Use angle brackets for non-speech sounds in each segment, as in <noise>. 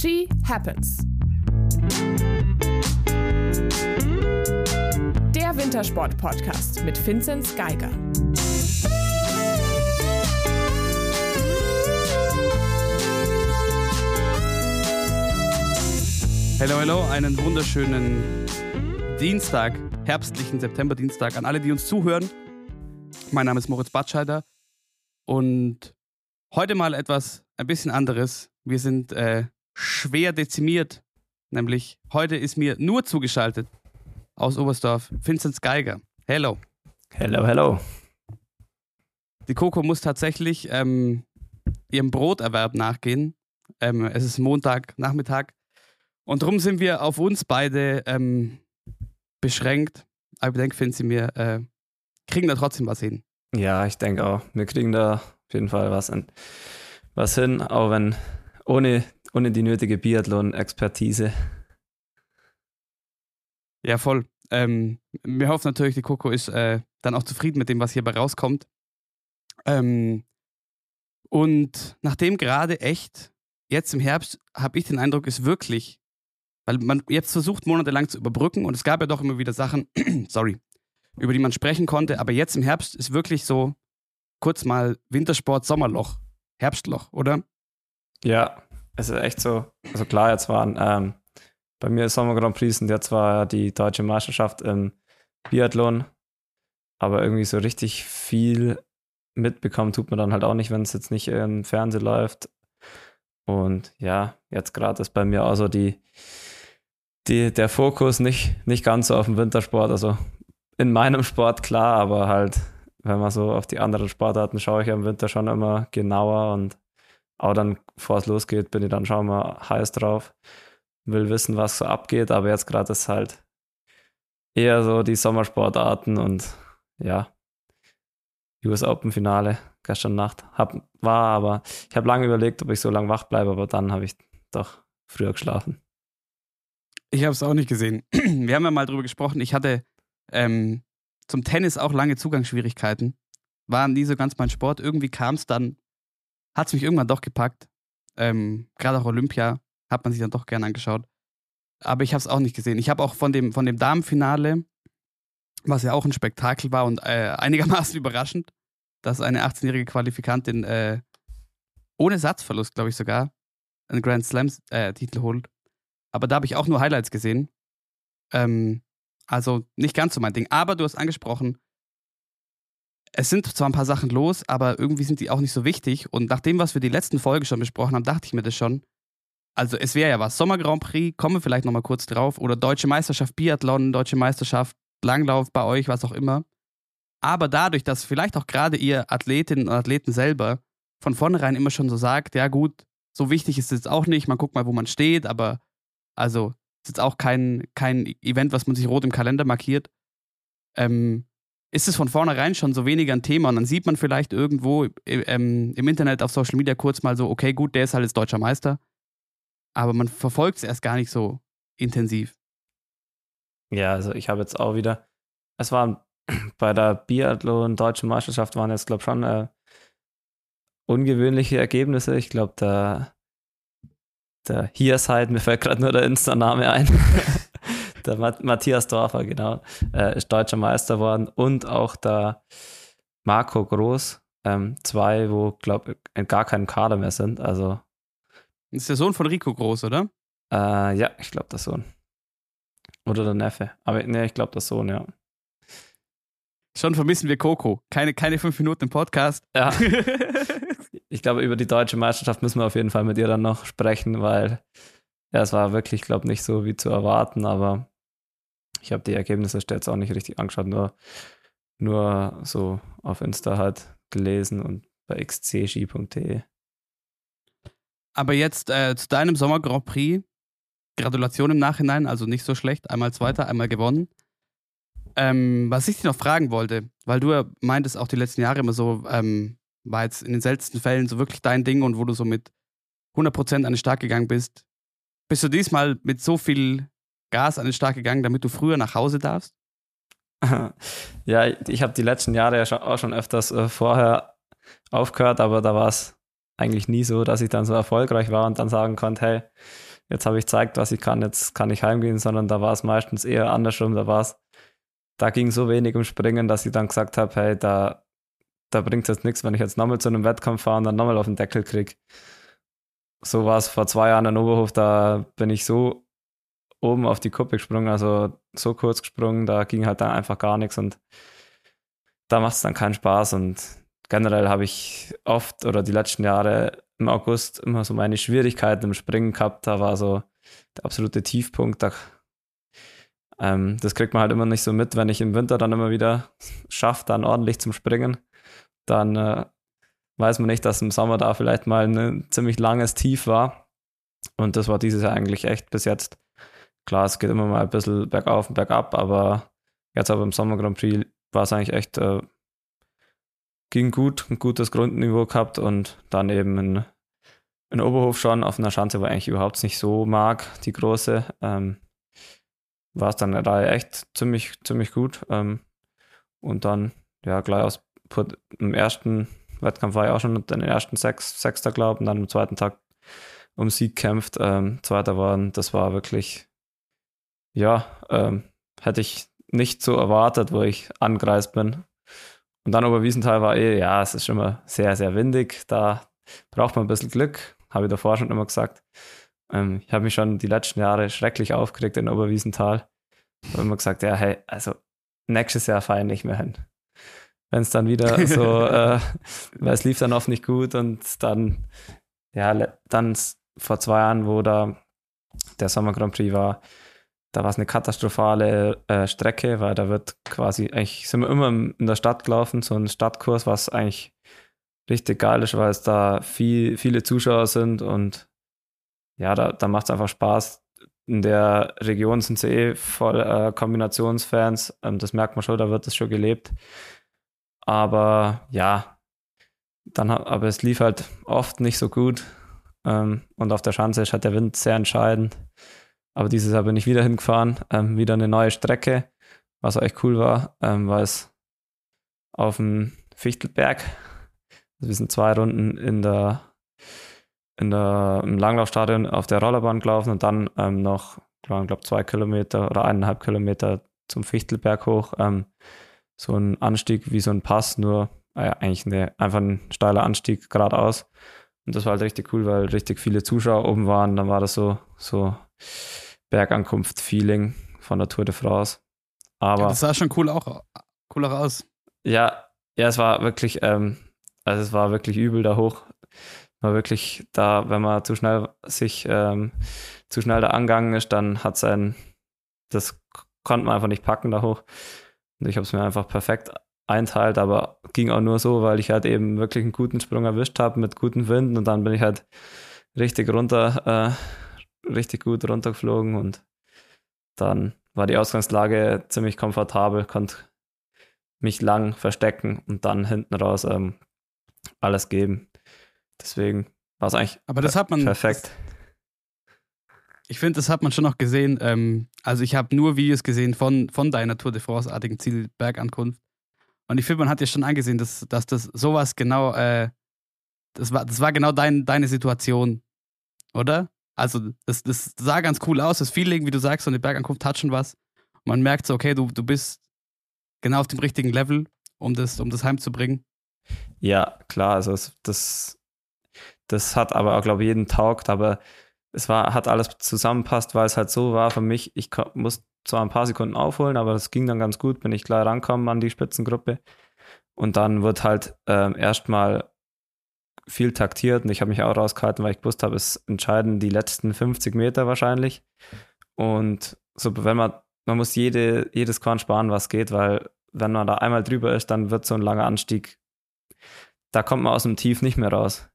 She Happens. Der Wintersport-Podcast mit Vinzenz Geiger. Hello, hello, einen wunderschönen Dienstag, herbstlichen September-Dienstag an alle, die uns zuhören. Mein Name ist Moritz Batscheider und heute mal etwas ein bisschen anderes. Wir sind äh, schwer dezimiert, nämlich heute ist mir nur zugeschaltet aus Oberstdorf Vinzenz Geiger. Hello. Hello, hello. Die Coco muss tatsächlich ähm, ihrem Broterwerb nachgehen. Ähm, es ist Montagnachmittag und darum sind wir auf uns beide ähm, beschränkt. Aber ich denke, finden sie mir, äh, kriegen da trotzdem was hin. Ja, ich denke auch. Wir kriegen da auf jeden Fall was, in, was hin, auch wenn ohne, ohne die nötige Biathlon-Expertise. Ja, voll. Ähm, wir hoffen natürlich, die Coco ist äh, dann auch zufrieden mit dem, was hierbei rauskommt. Ähm, und nachdem gerade echt, jetzt im Herbst, habe ich den Eindruck, ist wirklich weil man jetzt versucht, monatelang zu überbrücken und es gab ja doch immer wieder Sachen, <clears throat> sorry, über die man sprechen konnte. Aber jetzt im Herbst ist wirklich so kurz mal Wintersport, Sommerloch, Herbstloch, oder? Ja, es ist echt so. Also klar, jetzt waren ähm, bei mir Sommer Grand Prix und jetzt war die deutsche Meisterschaft im Biathlon. Aber irgendwie so richtig viel mitbekommen tut man dann halt auch nicht, wenn es jetzt nicht im Fernsehen läuft. Und ja, jetzt gerade ist bei mir auch so die, die, der Fokus nicht, nicht ganz so auf dem Wintersport. Also in meinem Sport klar, aber halt, wenn man so auf die anderen Sportarten schaue ich im Winter schon immer genauer und auch dann, bevor es losgeht, bin ich dann schon mal heiß drauf. Will wissen, was so abgeht, aber jetzt gerade ist halt eher so die Sommersportarten und ja, US Open Finale gestern Nacht hab, war, aber ich habe lange überlegt, ob ich so lange wach bleibe, aber dann habe ich doch früher geschlafen. Ich habe es auch nicht gesehen. <clears throat> Wir haben ja mal drüber gesprochen. Ich hatte ähm, zum Tennis auch lange Zugangsschwierigkeiten. War nie so ganz mein Sport. Irgendwie kam es dann, hat es mich irgendwann doch gepackt. Ähm, Gerade auch Olympia hat man sich dann doch gern angeschaut. Aber ich habe es auch nicht gesehen. Ich habe auch von dem, von dem Damenfinale, was ja auch ein Spektakel war und äh, <laughs> einigermaßen überraschend, dass eine 18-jährige Qualifikantin äh, ohne Satzverlust, glaube ich sogar, einen Grand Slam-Titel äh, holt. Aber da habe ich auch nur Highlights gesehen. Ähm, also nicht ganz so mein Ding. Aber du hast angesprochen, es sind zwar ein paar Sachen los, aber irgendwie sind die auch nicht so wichtig. Und nach dem, was wir die letzten Folge schon besprochen haben, dachte ich mir das schon. Also es wäre ja was. Sommer Grand Prix, kommen wir vielleicht nochmal kurz drauf. Oder Deutsche Meisterschaft Biathlon, Deutsche Meisterschaft Langlauf bei euch, was auch immer. Aber dadurch, dass vielleicht auch gerade ihr Athletinnen und Athleten selber von vornherein immer schon so sagt, ja gut, so wichtig ist es jetzt auch nicht, man guckt mal, wo man steht, aber also ist jetzt auch kein, kein Event, was man sich rot im Kalender markiert. Ähm, ist es von vornherein schon so weniger ein Thema und dann sieht man vielleicht irgendwo äh, ähm, im Internet auf Social Media kurz mal so, okay, gut, der ist halt jetzt deutscher Meister. Aber man verfolgt es erst gar nicht so intensiv. Ja, also ich habe jetzt auch wieder, es waren <clears throat> bei der Biathlon deutschen Meisterschaft waren jetzt, glaube ich, schon äh, ungewöhnliche Ergebnisse. Ich glaube, der der Hiersheit, mir fällt gerade nur der Insta-Name ein. <laughs> der Matthias Dorfer, genau, äh, ist deutscher Meister worden und auch der Marco Groß, ähm, zwei, wo, glaube ich, gar keinem Kader mehr sind. Also. Das ist der Sohn von Rico Groß, oder? Äh, ja, ich glaube, der Sohn. Oder der Neffe. Aber nee, ich glaube, der Sohn, ja. Schon vermissen wir Coco. Keine, keine fünf Minuten im Podcast. Ja. <laughs> ich glaube, über die deutsche Meisterschaft müssen wir auf jeden Fall mit ihr dann noch sprechen, weil ja, es war wirklich, glaube ich, nicht so wie zu erwarten, aber ich habe die Ergebnisse jetzt auch nicht richtig angeschaut, nur, nur so auf Insta halt gelesen und bei xcski.de. Aber jetzt äh, zu deinem Sommer Grand Prix. Gratulation im Nachhinein, also nicht so schlecht. Einmal Zweiter, einmal gewonnen. Ähm, was ich dich noch fragen wollte, weil du ja meintest auch die letzten Jahre immer so, ähm, war jetzt in den seltensten Fällen so wirklich dein Ding und wo du so mit 100% an den Start gegangen bist. Bist du diesmal mit so viel Gas an den Start gegangen, damit du früher nach Hause darfst? <laughs> Ja, ich habe die letzten Jahre ja auch schon öfters äh, vorher aufgehört, aber da war es eigentlich nie so, dass ich dann so erfolgreich war und dann sagen konnte, hey, jetzt habe ich gezeigt, was ich kann, jetzt kann ich heimgehen, sondern da war es meistens eher andersrum. Da war es, da ging so wenig um Springen, dass ich dann gesagt habe, hey, da, da bringt es jetzt nichts, wenn ich jetzt nochmal zu einem Wettkampf fahre und dann nochmal auf den Deckel kriege. So war es vor zwei Jahren in Oberhof, da bin ich so oben auf die Kuppe gesprungen, also so kurz gesprungen, da ging halt dann einfach gar nichts und da macht es dann keinen Spaß und generell habe ich oft oder die letzten Jahre im August immer so meine Schwierigkeiten im Springen gehabt. Da war so der absolute Tiefpunkt. Da, ähm, das kriegt man halt immer nicht so mit, wenn ich im Winter dann immer wieder schaffe, dann ordentlich zum Springen. Dann äh, weiß man nicht, dass im Sommer da vielleicht mal ein ziemlich langes Tief war. Und das war dieses Jahr eigentlich echt bis jetzt. Klar, es geht immer mal ein bisschen bergauf und bergab, aber jetzt aber im Sommer Grand Prix war es eigentlich echt äh, ging gut, ein gutes Grundniveau gehabt und dann eben in, in Oberhof schon auf einer Schanze, wo ich eigentlich überhaupt nicht so mag, die große, ähm, war es dann da echt ziemlich, ziemlich gut. Ähm, und dann, ja, gleich aus im ersten Wettkampf war ich auch schon in den ersten sechs, Sechster, glaube ich, und dann am zweiten Tag um Sieg kämpft, ähm, Zweiter waren. Das war wirklich, ja, ähm, hätte ich nicht so erwartet, wo ich angereist bin. Und dann Oberwiesenthal war eh, ja, es ist immer sehr, sehr windig. Da braucht man ein bisschen Glück, habe ich davor schon immer gesagt. Ähm, ich habe mich schon die letzten Jahre schrecklich aufgeregt in Oberwiesenthal. Ich habe immer gesagt, ja, hey, also nächstes Jahr fahre ich nicht mehr hin. Wenn es dann wieder <laughs> so, äh, weil es lief dann oft nicht gut und dann, ja, dann vor zwei Jahren, wo da der Sommer Grand Prix war, da war es eine katastrophale äh, Strecke, weil da wird quasi, eigentlich sind wir immer in der Stadt gelaufen, so ein Stadtkurs, was eigentlich richtig geil ist, weil es da viel, viele Zuschauer sind und ja, da, da macht es einfach Spaß. In der Region sind sie eh voll äh, Kombinationsfans, ähm, das merkt man schon, da wird es schon gelebt. Aber ja, dann, aber es lief halt oft nicht so gut ähm, und auf der Schanze ist halt der Wind sehr entscheidend. Aber dieses Jahr bin ich wieder hingefahren, ähm, wieder eine neue Strecke, was auch echt cool war, ähm, weil es auf dem Fichtelberg, also wir sind zwei Runden in der, in der, im Langlaufstadion auf der Rollerbahn gelaufen und dann ähm, noch, ich zwei Kilometer oder eineinhalb Kilometer zum Fichtelberg hoch. So ein Anstieg wie so ein Pass, nur äh, eigentlich eine, einfach ein steiler Anstieg geradeaus. Und das war halt richtig cool, weil richtig viele Zuschauer oben waren. Dann war das so, so Bergankunft-Feeling von der Tour de France. Aber ja, das sah schon cool auch cooler aus. Ja, ja, es war wirklich, ähm, also es war wirklich übel da hoch. War wirklich da, wenn man zu schnell sich ähm, zu schnell da angegangen ist, dann hat sein, das konnte man einfach nicht packen da hoch. Und ich habe es mir einfach perfekt einteilt, aber ging auch nur so, weil ich halt eben wirklich einen guten Sprung erwischt habe mit guten Winden und dann bin ich halt richtig runter, äh, richtig gut runtergeflogen und dann war die Ausgangslage ziemlich komfortabel, konnte mich lang verstecken und dann hinten raus ähm, alles geben. Deswegen war es eigentlich Aber das hat man, perfekt. Ich finde, das hat man schon noch gesehen. Ähm, also ich habe nur Videos gesehen von, von deiner Tour de France-artigen Zielbergankunft. Und ich finde, man hat ja schon angesehen, dass, dass das sowas genau, äh, das, war, das war genau dein, deine Situation, oder? Also das, das sah ganz cool aus, das Feeling, wie du sagst, so eine Bergankunft hat schon was. Man merkt so, okay, du, du bist genau auf dem richtigen Level, um das, um das heimzubringen. Ja, klar, also das, das hat aber auch, glaube ich, jeden taugt, aber es war, hat alles zusammenpasst, weil es halt so war für mich, ich muss zwar ein paar Sekunden aufholen, aber das ging dann ganz gut, bin ich gleich rankommen an die Spitzengruppe. Und dann wird halt ähm, erstmal viel taktiert und ich habe mich auch rausgehalten, weil ich gewusst habe, es entscheiden die letzten 50 Meter wahrscheinlich. Und so, wenn man, man muss jede, jedes Korn sparen, was geht, weil wenn man da einmal drüber ist, dann wird so ein langer Anstieg, da kommt man aus dem Tief nicht mehr raus.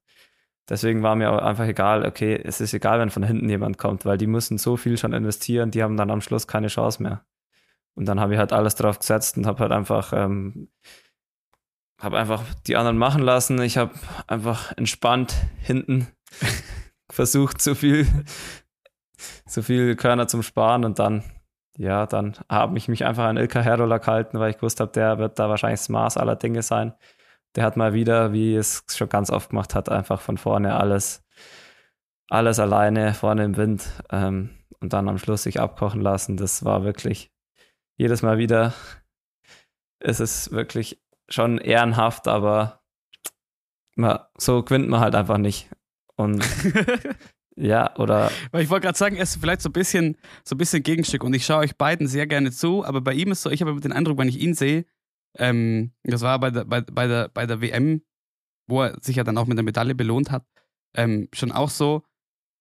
Deswegen war mir einfach egal, okay, es ist egal, wenn von hinten jemand kommt, weil die müssen so viel schon investieren, die haben dann am Schluss keine Chance mehr. Und dann habe ich halt alles drauf gesetzt und habe halt einfach, ähm, habe einfach die anderen machen lassen. Ich habe einfach entspannt hinten <laughs> versucht, so viel, so viel Körner zum Sparen und dann, ja, dann habe ich mich einfach an Ilka Herola gehalten, weil ich gewusst habe, der wird da wahrscheinlich das Maß aller Dinge sein der hat mal wieder, wie es schon ganz oft gemacht hat, einfach von vorne alles alles alleine vorne im Wind ähm, und dann am Schluss sich abkochen lassen. Das war wirklich jedes Mal wieder. Es ist wirklich schon ehrenhaft, aber man, so gewinnt man halt einfach nicht. Und <laughs> ja, oder. Weil ich wollte gerade sagen, er ist vielleicht so ein bisschen, so ein bisschen Gegenstück und ich schaue euch beiden sehr gerne zu, aber bei ihm ist so, ich habe den Eindruck, wenn ich ihn sehe, ähm, das war bei der, bei, bei, der, bei der WM, wo er sich ja dann auch mit der Medaille belohnt hat, ähm, schon auch so.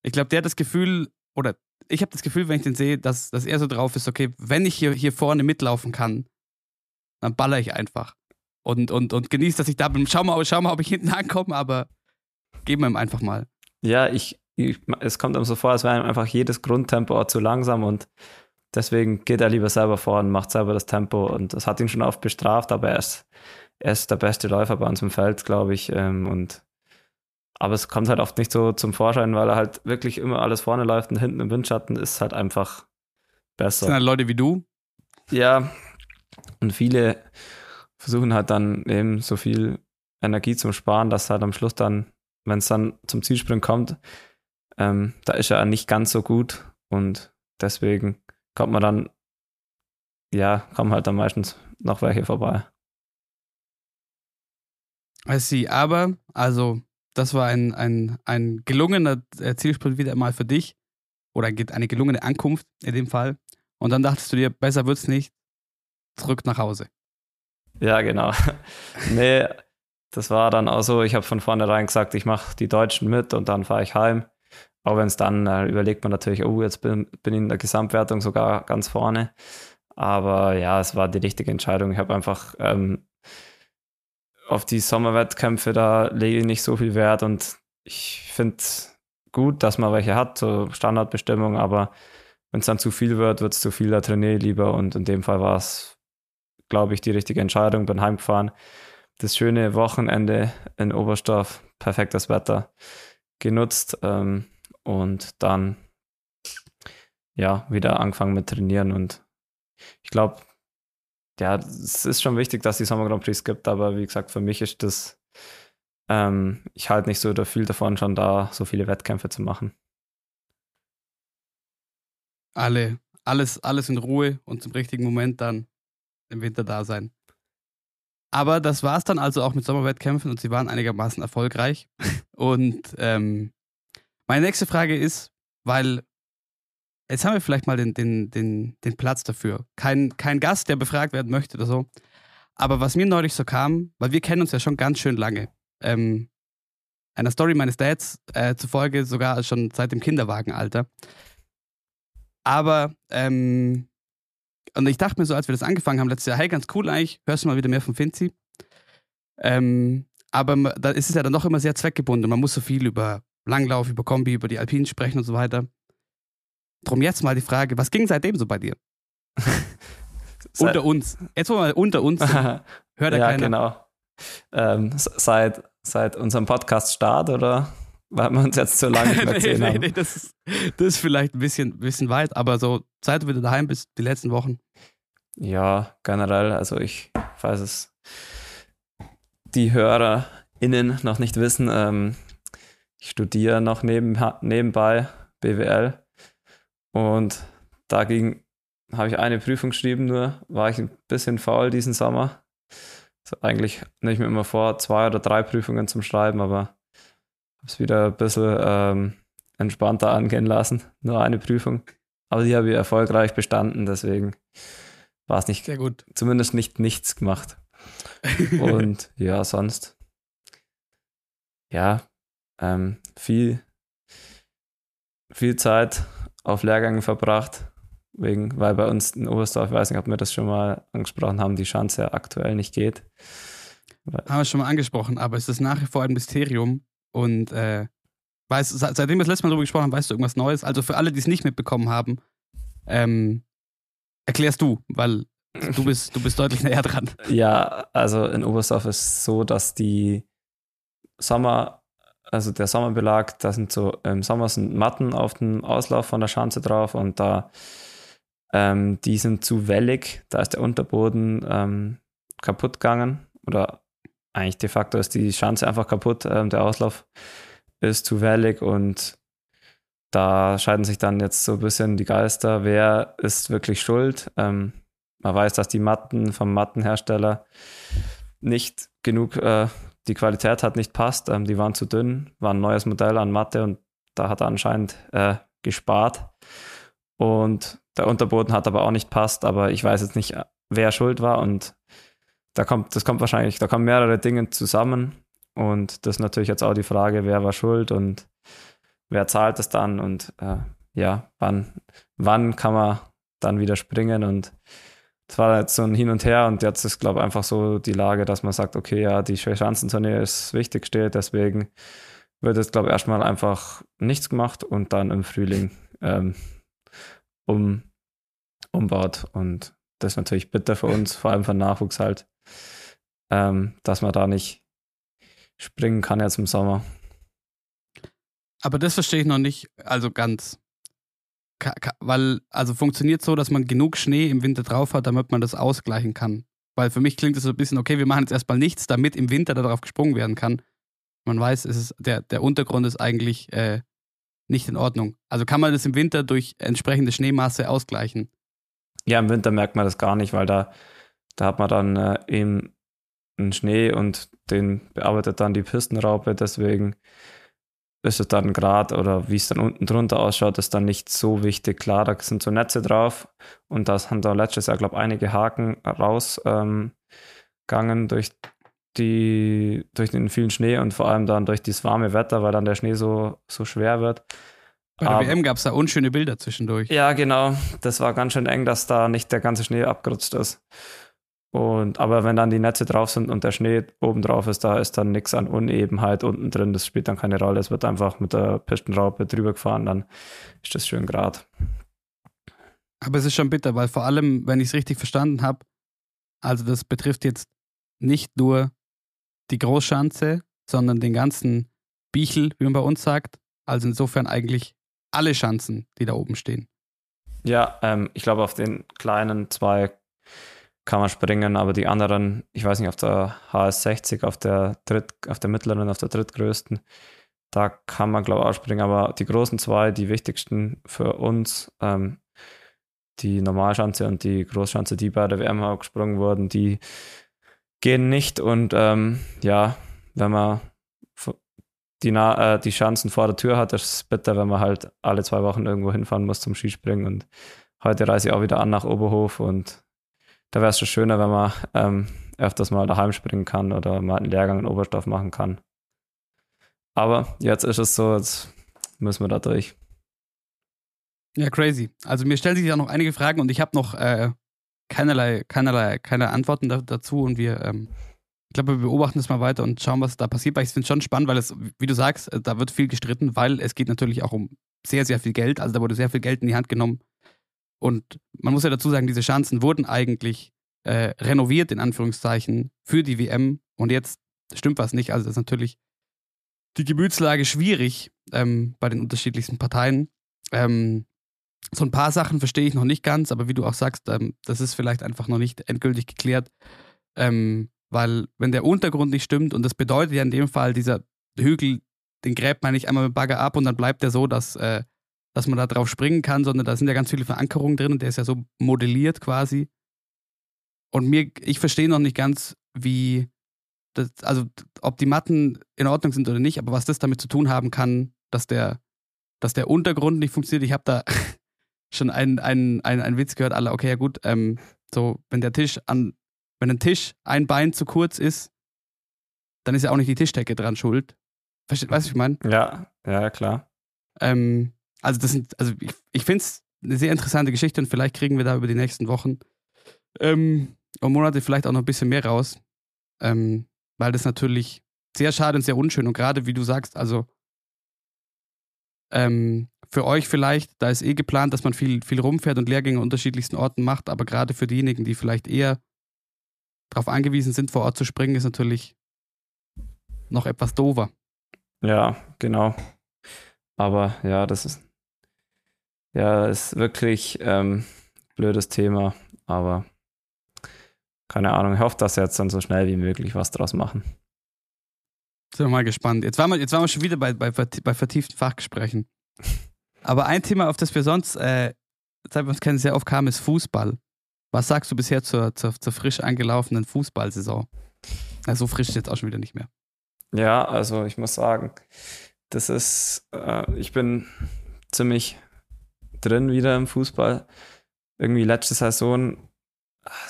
Ich glaube, der hat das Gefühl, oder ich habe das Gefühl, wenn ich den sehe, dass, dass er so drauf ist, okay, wenn ich hier, hier vorne mitlaufen kann, dann baller ich einfach. Und, und, und genieße, dass ich da bin. Schau mal, schau mal, ob ich hinten ankomme, aber geben wir ihm einfach mal. Ja, ich, ich, es kommt einem so vor, als wäre ihm einfach jedes Grundtempo zu langsam und deswegen geht er lieber selber voran, macht selber das Tempo und das hat ihn schon oft bestraft, aber er ist, er ist der beste Läufer bei uns im Feld, glaube ich. Ähm, und aber es kommt halt oft nicht so zum Vorschein, weil er halt wirklich immer alles vorne läuft und hinten im Windschatten ist halt einfach besser. Das sind halt Leute wie du. Ja, und viele versuchen halt dann eben so viel Energie zum Sparen, dass halt am Schluss dann, wenn es dann zum Zielsprung kommt, ähm, da ist er nicht ganz so gut und deswegen kommt man dann, ja, kommen halt dann meistens noch welche vorbei. I see, aber, also das war ein, ein, ein gelungener äh, Zielsprint wieder mal für dich. Oder eine gelungene Ankunft in dem Fall. Und dann dachtest du dir, besser wird's nicht. Zurück nach Hause. Ja, genau. <laughs> nee, das war dann auch so, ich habe von vornherein gesagt, ich mache die Deutschen mit und dann fahre ich heim. Auch wenn es dann äh, überlegt man natürlich, oh, jetzt bin, bin ich in der Gesamtwertung sogar ganz vorne. Aber ja, es war die richtige Entscheidung. Ich habe einfach ähm, auf die Sommerwettkämpfe, da lege ich nicht so viel Wert. Und ich finde gut, dass man welche hat, so Standardbestimmung, aber wenn es dann zu viel wird, wird es zu viel, da trainiere ich lieber. Und in dem Fall war es, glaube ich, die richtige Entscheidung, bin heimgefahren. Das schöne Wochenende in Oberstdorf, perfektes Wetter. Genutzt ähm, und dann ja wieder angefangen mit Trainieren und ich glaube, ja, es ist schon wichtig, dass die Sommer Grand Prix gibt, aber wie gesagt, für mich ist das, ähm, ich halte nicht so viel davon, schon da so viele Wettkämpfe zu machen. Alle, alles, alles in Ruhe und zum richtigen Moment dann im Winter da sein. Aber das war es dann also auch mit Sommerwettkämpfen und sie waren einigermaßen erfolgreich. <laughs> Und ähm, meine nächste Frage ist, weil jetzt haben wir vielleicht mal den, den, den, den Platz dafür. Kein, kein Gast, der befragt werden möchte oder so. Aber was mir neulich so kam, weil wir kennen uns ja schon ganz schön lange. Ähm, einer Story meines Dads äh, zufolge sogar schon seit dem Kinderwagenalter. Aber, ähm, und ich dachte mir so, als wir das angefangen haben letztes Jahr, hey, ganz cool eigentlich, hörst du mal wieder mehr von Finzi. Ähm, aber da ist es ja dann doch immer sehr zweckgebunden. Man muss so viel über Langlauf, über Kombi, über die Alpinen sprechen und so weiter. Drum jetzt mal die Frage, was ging seitdem so bei dir? <laughs> unter uns. Jetzt mal unter uns. <laughs> Hört ja ja, keiner. genau. Ähm, seit, seit unserem Podcast-Start oder weil wir uns jetzt so lange nicht mehr <laughs> gesehen nee, haben? Nee, das, ist, das ist vielleicht ein bisschen, bisschen weit, aber so seit du wieder daheim bist, die letzten Wochen. Ja, generell. Also ich weiß es, die HörerInnen noch nicht wissen, ähm, ich studiere noch neben, nebenbei BWL und dagegen habe ich eine Prüfung geschrieben, nur war ich ein bisschen faul diesen Sommer. Also eigentlich nehme ich mir immer vor, zwei oder drei Prüfungen zum Schreiben, aber habe es wieder ein bisschen ähm, entspannter angehen lassen. Nur eine Prüfung. Aber die habe ich erfolgreich bestanden, deswegen war es nicht, Sehr gut. zumindest nicht nichts gemacht. <laughs> Und ja, sonst, ja, ähm, viel, viel Zeit auf Lehrgängen verbracht, wegen, weil bei uns in Oberstdorf, ich weiß nicht, ob wir das schon mal angesprochen haben, die Chance aktuell nicht geht. Haben wir schon mal angesprochen, aber es ist nach wie vor ein Mysterium und äh, weiß, seitdem wir das letzte Mal darüber gesprochen haben, weißt du irgendwas Neues? Also für alle, die es nicht mitbekommen haben, ähm, erklärst du, weil du <laughs> bist, du bist deutlich näher dran. Ja, also in Oberstdorf ist es so, dass die Sommer also der Sommerbelag, da sind so im Sommer sind Matten auf dem Auslauf von der Schanze drauf und da ähm, die sind zu wellig, da ist der Unterboden ähm, kaputt gegangen oder eigentlich de facto ist die Schanze einfach kaputt, ähm, der Auslauf ist zu wellig und da scheiden sich dann jetzt so ein bisschen die Geister, wer ist wirklich schuld. Ähm, man weiß, dass die Matten vom Mattenhersteller nicht genug, äh, die Qualität hat nicht passt, ähm, die waren zu dünn, war ein neues Modell an Matte und da hat er anscheinend äh, gespart. Und der Unterboden hat aber auch nicht passt, aber ich weiß jetzt nicht, wer schuld war und da kommt, das kommt wahrscheinlich, da kommen mehrere Dinge zusammen und das ist natürlich jetzt auch die Frage, wer war schuld und wer zahlt es dann und äh, ja, wann, wann kann man dann wieder springen und es war jetzt so ein Hin und Her und jetzt ist, glaube ich, einfach so die Lage, dass man sagt, okay, ja, die Schanzentournee ist wichtig steht, deswegen wird jetzt, glaube ich, erstmal einfach nichts gemacht und dann im Frühling ähm, um, umbaut und das ist natürlich bitter für uns, vor allem für den Nachwuchs halt, ähm, dass man da nicht springen kann jetzt im Sommer. Aber das verstehe ich noch nicht, also ganz. Weil, also funktioniert so, dass man genug Schnee im Winter drauf hat, damit man das ausgleichen kann. Weil für mich klingt es so ein bisschen, okay, wir machen jetzt erstmal nichts, damit im Winter darauf gesprungen werden kann. Man weiß, es ist, der, der Untergrund ist eigentlich äh, nicht in Ordnung. Also kann man das im Winter durch entsprechende Schneemasse ausgleichen? Ja, im Winter merkt man das gar nicht, weil da, da hat man dann äh, eben einen Schnee und den bearbeitet dann die Pistenraupe. Deswegen ist es dann gerade oder wie es dann unten drunter ausschaut, ist dann nicht so wichtig. Klar, da sind so Netze drauf und da haben da letztes Jahr, glaube ich, einige Haken rausgegangen ähm, durch die, durch den vielen Schnee und vor allem dann durch das warme Wetter, weil dann der Schnee so, so schwer wird. Bei der Aber, WM gab es da unschöne Bilder zwischendurch. Ja, genau. Das war ganz schön eng, dass da nicht der ganze Schnee abgerutscht ist. Und, aber wenn dann die Netze drauf sind und der Schnee oben drauf ist, da ist dann nichts an Unebenheit unten drin. Das spielt dann keine Rolle. Es wird einfach mit der Pistenraupe drüber gefahren, dann ist das schön grad. Aber es ist schon bitter, weil vor allem, wenn ich es richtig verstanden habe, also das betrifft jetzt nicht nur die Großschanze, sondern den ganzen Bichel, wie man bei uns sagt. Also insofern eigentlich alle Schanzen, die da oben stehen. Ja, ähm, ich glaube, auf den kleinen zwei kann man springen, aber die anderen, ich weiß nicht, auf der HS60, auf der dritt, auf der mittleren, auf der drittgrößten, da kann man, glaube ich, auch springen, aber die großen zwei, die wichtigsten für uns, ähm, die Normalschanze und die Großschanze, die bei der WM auch gesprungen wurden, die gehen nicht. Und ähm, ja, wenn man die, äh, die Chancen vor der Tür hat, ist es bitter, wenn man halt alle zwei Wochen irgendwo hinfahren muss zum Skispringen. Und heute reise ich auch wieder an nach Oberhof und da wäre es schon schöner, wenn man ähm, öfters mal daheim springen kann oder mal einen Lehrgang in Oberstoff machen kann. Aber jetzt ist es so, jetzt müssen wir da durch. Ja, crazy. Also mir stellen sich ja noch einige Fragen und ich habe noch äh, keinerlei, keinerlei, keine Antworten da, dazu und wir, ähm, ich glaube, wir beobachten das mal weiter und schauen, was da passiert, weil ich finde es schon spannend, weil es, wie du sagst, äh, da wird viel gestritten, weil es geht natürlich auch um sehr, sehr viel Geld. Also da wurde sehr viel Geld in die Hand genommen und man muss ja dazu sagen, diese Chancen wurden eigentlich äh, renoviert, in Anführungszeichen, für die WM. Und jetzt stimmt was nicht. Also das ist natürlich die Gemütslage schwierig ähm, bei den unterschiedlichsten Parteien. Ähm, so ein paar Sachen verstehe ich noch nicht ganz, aber wie du auch sagst, ähm, das ist vielleicht einfach noch nicht endgültig geklärt. Ähm, weil wenn der Untergrund nicht stimmt, und das bedeutet ja in dem Fall, dieser Hügel, den gräbt man nicht einmal mit Bagger ab und dann bleibt der so, dass äh, dass man da drauf springen kann, sondern da sind ja ganz viele Verankerungen drin und der ist ja so modelliert quasi. Und mir, ich verstehe noch nicht ganz, wie, das, also ob die Matten in Ordnung sind oder nicht, aber was das damit zu tun haben kann, dass der, dass der Untergrund nicht funktioniert. Ich habe da <laughs> schon einen, einen, einen, einen Witz gehört, alle, okay, ja gut, ähm, so, wenn der Tisch an, wenn ein Tisch ein Bein zu kurz ist, dann ist ja auch nicht die Tischdecke dran schuld. Versteht, weißt du, was ich meine? Ja, ja, klar. Ähm, also das sind, also ich, ich finde es eine sehr interessante Geschichte und vielleicht kriegen wir da über die nächsten Wochen ähm, und Monate vielleicht auch noch ein bisschen mehr raus. Ähm, weil das natürlich sehr schade und sehr unschön und gerade wie du sagst, also ähm, für euch vielleicht, da ist eh geplant, dass man viel, viel rumfährt und Lehrgänge an unterschiedlichsten Orten macht, aber gerade für diejenigen, die vielleicht eher darauf angewiesen sind, vor Ort zu springen, ist natürlich noch etwas dover. Ja, genau. Aber ja, das ist ja, ist wirklich ähm, blödes Thema, aber keine Ahnung. Ich hoffe, dass sie jetzt dann so schnell wie möglich was draus machen. Sind wir mal gespannt. Jetzt waren wir, jetzt waren wir schon wieder bei, bei, bei vertieften Fachgesprächen. <laughs> Aber ein Thema, auf das wir sonst, äh, seit wir uns kennen, sehr oft kamen, ist Fußball. Was sagst du bisher zur, zur, zur frisch angelaufenen Fußballsaison? Na, so frisch ist jetzt auch schon wieder nicht mehr. Ja, also ich muss sagen, das ist, äh, ich bin ziemlich drin wieder im Fußball. Irgendwie letzte Saison,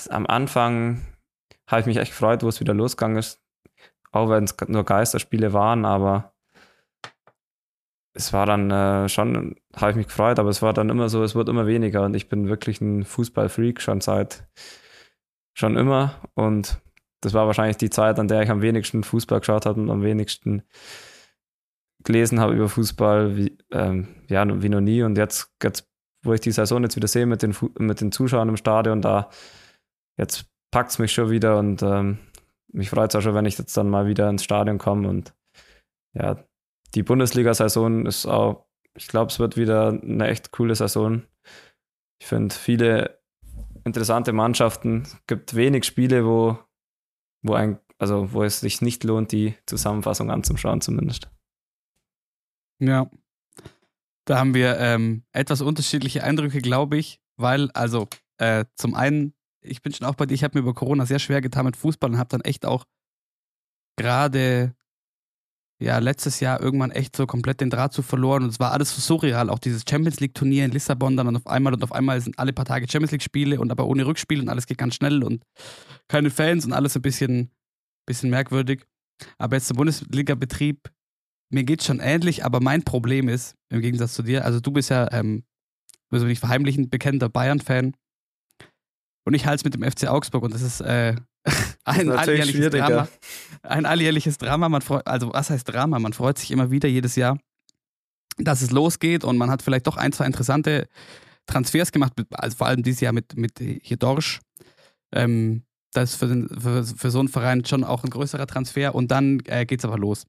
am Anfang habe ich mich echt gefreut, wo es wieder losgegangen ist. Auch wenn es nur Geisterspiele waren, aber es war dann äh, schon, habe ich mich gefreut, aber es war dann immer so, es wird immer weniger und ich bin wirklich ein Fußballfreak schon seit schon immer und das war wahrscheinlich die Zeit, an der ich am wenigsten Fußball geschaut habe und am wenigsten gelesen habe über Fußball, wie, ähm, ja, wie noch nie. Und jetzt, jetzt, wo ich die Saison jetzt wieder sehe mit den, mit den Zuschauern im Stadion, da jetzt packt es mich schon wieder und ähm, mich freut es auch schon, wenn ich jetzt dann mal wieder ins Stadion komme. Und ja, die Bundesliga-Saison ist auch, ich glaube, es wird wieder eine echt coole Saison. Ich finde viele interessante Mannschaften. Es gibt wenig Spiele, wo wo ein, also wo es sich nicht lohnt, die Zusammenfassung anzuschauen, zumindest. Ja. Da haben wir ähm, etwas unterschiedliche Eindrücke, glaube ich, weil, also äh, zum einen, ich bin schon auch bei dir, ich habe mir über Corona sehr schwer getan mit Fußball und habe dann echt auch gerade ja, letztes Jahr irgendwann echt so komplett den Draht zu verloren und es war alles so surreal. Auch dieses Champions League Turnier in Lissabon dann auf einmal und auf einmal sind alle paar Tage Champions League Spiele und aber ohne Rückspiel und alles geht ganz schnell und keine Fans und alles ein bisschen, bisschen merkwürdig. Aber jetzt der Bundesliga-Betrieb, mir geht schon ähnlich, aber mein Problem ist, im Gegensatz zu dir, also du bist ja, ähm, also nicht verheimlichen, bekennender Bayern-Fan und ich halte es mit dem FC Augsburg und das ist, äh, <laughs> ein alljährliches Drama. Ein alljährliches Drama. Man freut, also was heißt Drama? Man freut sich immer wieder jedes Jahr, dass es losgeht und man hat vielleicht doch ein, zwei interessante Transfers gemacht, also vor allem dieses Jahr mit, mit hier Dorsch. Ähm, das ist für, den, für, für, so einen Verein schon auch ein größerer Transfer und dann äh, geht es aber los.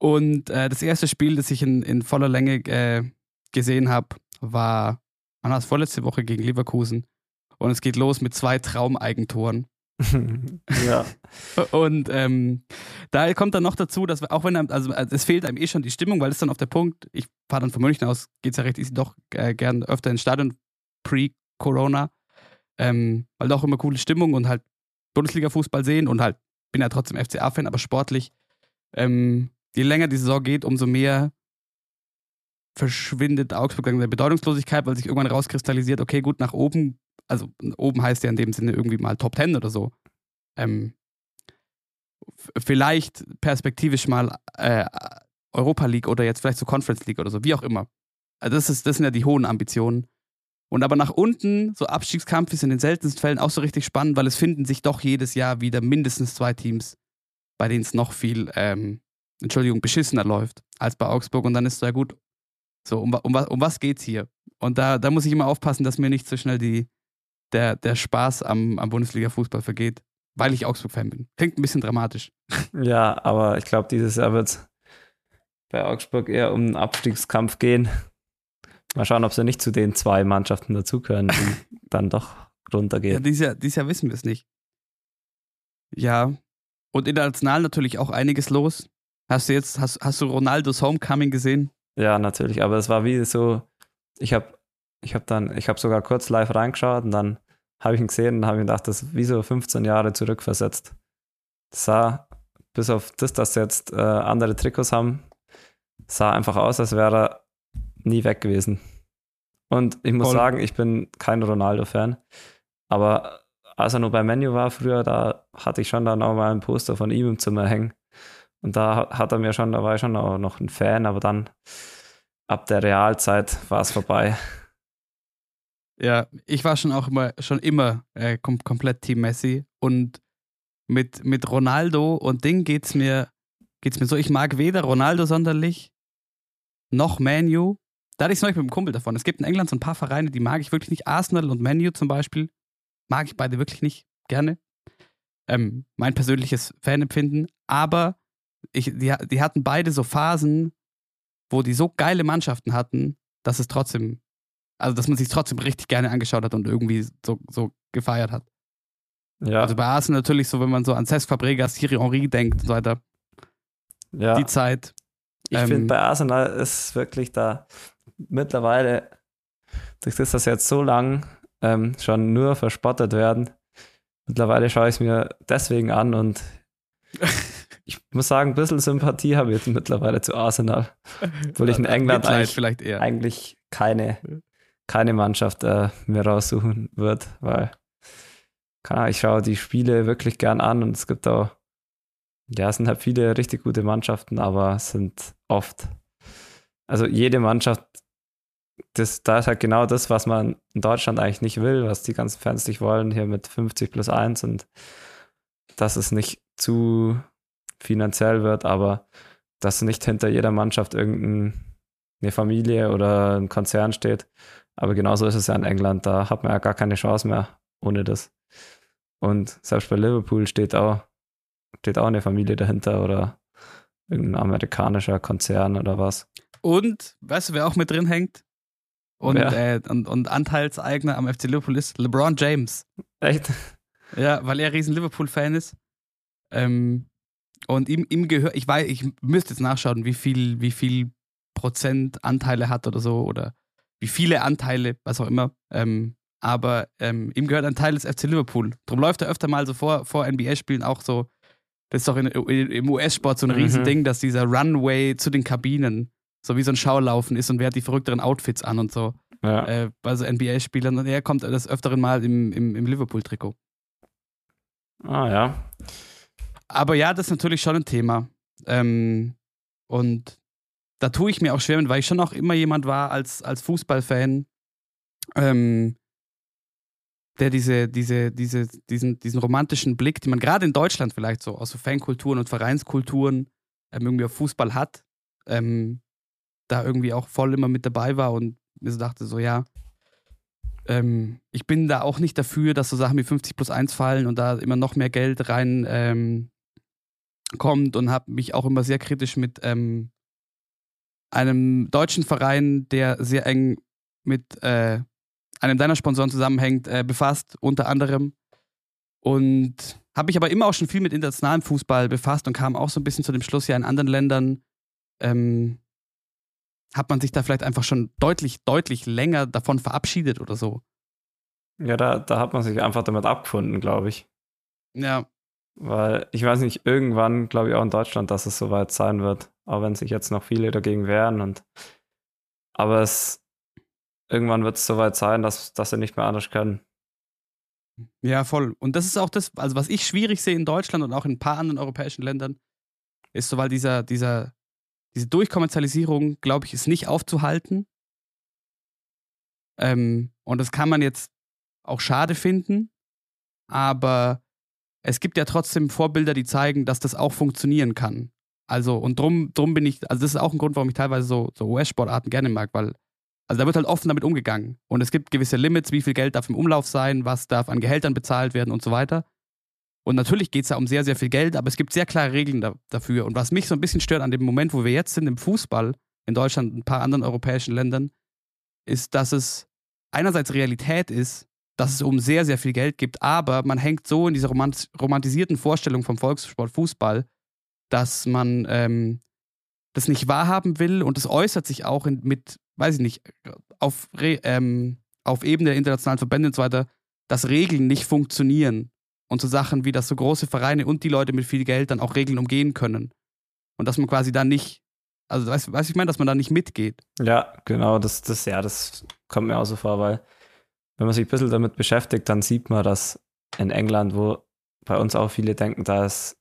Und äh, das erste Spiel, das ich in, in voller Länge äh, gesehen habe, war, man es vorletzte Woche gegen Leverkusen. Und es geht los mit zwei Traumeigentoren. <laughs> ja. <laughs> Und ähm, da kommt dann noch dazu, dass auch wenn einem, also es fehlt einem eh schon die Stimmung, weil es dann auf der Punkt, ich fahre dann von München aus, geht es ja recht easy, doch äh, gern öfter ins Stadion pre-Corona, ähm, weil doch immer coole Stimmung und halt Bundesliga-Fußball sehen und halt bin ja trotzdem FCA-Fan, aber sportlich, ähm, je länger die Saison geht, umso mehr verschwindet Augsburg in der Bedeutungslosigkeit, weil sich irgendwann rauskristallisiert, okay, gut, nach oben also oben heißt ja in dem Sinne irgendwie mal Top 10 oder so. Ähm, vielleicht perspektivisch mal äh, Europa League oder jetzt vielleicht so Conference League oder so, wie auch immer. Also das, ist, das sind ja die hohen Ambitionen. Und aber nach unten, so Abstiegskampf ist in den seltensten Fällen auch so richtig spannend, weil es finden sich doch jedes Jahr wieder mindestens zwei Teams, bei denen es noch viel, ähm, Entschuldigung, beschissener läuft als bei Augsburg. Und dann ist es ja gut, so, um, um, um was geht's hier? Und da, da muss ich immer aufpassen, dass mir nicht so schnell die, der, der Spaß am, am Bundesliga-Fußball vergeht, weil ich Augsburg-Fan bin. Klingt ein bisschen dramatisch. Ja, aber ich glaube, dieses Jahr wird es bei Augsburg eher um einen Abstiegskampf gehen. Mal schauen, ob sie nicht zu den zwei Mannschaften dazugehören, die <laughs> dann doch runtergehen. Ja, dieses Jahr, dieses Jahr wissen wir es nicht. Ja. Und international natürlich auch einiges los. Hast du jetzt, hast, hast du Ronaldos Homecoming gesehen? Ja, natürlich, aber es war wie so, ich habe ich habe dann, ich habe sogar kurz live reingeschaut und dann habe ich ihn gesehen und habe mir gedacht, das ist wie so 15 Jahre zurückversetzt. Das sah, bis auf das, dass sie jetzt äh, andere Trikots haben, sah einfach aus, als wäre er nie weg gewesen. Und ich muss Voll. sagen, ich bin kein Ronaldo-Fan, aber als er nur bei Menu war früher, da hatte ich schon dann auch mal ein Poster von ihm im Zimmer hängen. Und da hat er mir schon, da war ich schon auch noch ein Fan, aber dann ab der Realzeit war es vorbei. <laughs> Ja, ich war schon auch immer, schon immer äh, kom komplett Team Messi. Und mit, mit Ronaldo und Ding geht's mir, geht's mir so. Ich mag weder Ronaldo sonderlich noch Manu. Da hatte ich es neulich mit einem Kumpel davon. Es gibt in England so ein paar Vereine, die mag ich wirklich nicht. Arsenal und Manu zum Beispiel. Mag ich beide wirklich nicht gerne. Ähm, mein persönliches Fanempfinden. Aber ich, die, die hatten beide so Phasen, wo die so geile Mannschaften hatten, dass es trotzdem also, dass man sich trotzdem richtig gerne angeschaut hat und irgendwie so, so gefeiert hat. Ja. Also bei Arsenal natürlich so, wenn man so an Cesc Fabregas, Thierry Henry denkt und so weiter. Ja. Die Zeit. Ich Ähm, finde, bei Arsenal ist wirklich da mittlerweile, durch das, dass jetzt so lang ähm, schon nur verspottet werden, mittlerweile schaue ich es mir deswegen an und <laughs> ich muss sagen, ein bisschen Sympathie habe ich jetzt mittlerweile zu Arsenal. Obwohl ich in England eigentlich, vielleicht eher. eigentlich keine, keine Mannschaft äh, mir raussuchen wird, weil Ahnung, ich schaue die Spiele wirklich gern an und es gibt auch, ja, es sind halt viele richtig gute Mannschaften, aber es sind oft, also jede Mannschaft, das, da ist halt genau das, was man in Deutschland eigentlich nicht will, was die ganzen Fans nicht wollen, hier mit 50 plus 1 und dass es nicht zu finanziell wird, aber dass nicht hinter jeder Mannschaft irgendeine Familie oder ein Konzern steht. Aber genauso ist es ja in England, da hat man ja gar keine Chance mehr ohne das. Und selbst bei Liverpool steht auch, steht auch eine Familie dahinter oder irgendein amerikanischer Konzern oder was. Und, weißt du, wer auch mit drin hängt? Und, Wer? äh, und, und Anteilseigner am FC Liverpool ist LeBron James. Echt? Ja, weil er riesen Liverpool-Fan ist. Ähm, und ihm, ihm gehört, ich weiß, ich müsste jetzt nachschauen, wie viel, wie viel Prozent Anteile hat oder so oder wie viele Anteile, was auch immer. Ähm, aber ähm, ihm gehört ein Teil des FC Liverpool. Drum läuft er öfter mal so vor, vor NBA-Spielen auch so. Das ist doch in, in, im US-Sport so ein Mhm. Riesending, dass dieser Runway zu den Kabinen so wie so ein Schaulaufen ist und wer hat die verrückteren Outfits an und so. Ja. Äh, bei so NBA-Spielern und er kommt das öfteren Mal im, im, im Liverpool-Trikot. Ah ja. Aber ja, das ist natürlich schon ein Thema. Ähm, und da tue ich mir auch schwer mit, weil ich schon auch immer jemand war als, als Fußballfan, ähm, der diese, diese, diese, diesen, diesen romantischen Blick, den man gerade in Deutschland vielleicht so aus so Fankulturen und Vereinskulturen ähm, irgendwie auf Fußball hat, ähm, da irgendwie auch voll immer mit dabei war und mir so dachte, so ja, ähm, ich bin da auch nicht dafür, dass so Sachen wie 50 plus 1 fallen und da immer noch mehr Geld rein ähm, kommt und habe mich auch immer sehr kritisch mit ähm, einem deutschen Verein, der sehr eng mit äh, einem deiner Sponsoren zusammenhängt, äh, befasst, unter anderem. Und habe mich aber immer auch schon viel mit internationalem Fußball befasst und kam auch so ein bisschen zu dem Schluss, ja, in anderen Ländern ähm, hat man sich da vielleicht einfach schon deutlich, deutlich länger davon verabschiedet oder so. Ja, da, da hat man sich einfach damit abgefunden, glaube ich. Ja, Weil ich weiß nicht, irgendwann glaube ich auch in Deutschland, dass es soweit sein wird. Auch wenn sich jetzt noch viele dagegen wehren. Und aber es irgendwann wird es soweit sein, dass, dass sie nicht mehr anders können. Ja, voll. Und das ist auch das, also was ich schwierig sehe in Deutschland und auch in ein paar anderen europäischen Ländern, ist so, weil dieser, dieser, diese Durchkommerzialisierung, glaube ich, ist nicht aufzuhalten. Ähm, und das kann man jetzt auch schade finden, aber es gibt ja trotzdem Vorbilder, die zeigen, dass das auch funktionieren kann. Also, und drum, drum bin ich, also das ist auch ein Grund, warum ich teilweise so, so US-Sportarten gerne mag, weil, also da wird halt offen damit umgegangen. Und es gibt gewisse Limits, wie viel Geld darf im Umlauf sein, was darf an Gehältern bezahlt werden und so weiter. Und natürlich geht es ja um sehr, sehr viel Geld, aber es gibt sehr klare Regeln da, dafür. Und was mich so ein bisschen stört an dem Moment, wo wir jetzt sind im Fußball, in Deutschland und ein paar anderen europäischen Ländern, ist, dass es einerseits Realität ist, dass es um sehr, sehr viel Geld gibt, aber man hängt so in dieser romant romantisierten Vorstellung vom Volkssport Fußball, dass man ähm, das nicht wahrhaben will. Und es äußert sich auch in, mit, weiß ich nicht, auf, ähm, auf Ebene der internationalen Verbände und so weiter, dass Regeln nicht funktionieren. Und so Sachen wie, dass so große Vereine und die Leute mit viel Geld dann auch Regeln umgehen können. Und dass man quasi da nicht, also weißt, du, ich meine, dass man da nicht mitgeht. Ja, genau, das, das, ja, das kommt mir auch so vor, weil wenn man sich ein bisschen damit beschäftigt, dann sieht man, dass in England, wo bei uns auch viele denken, da ist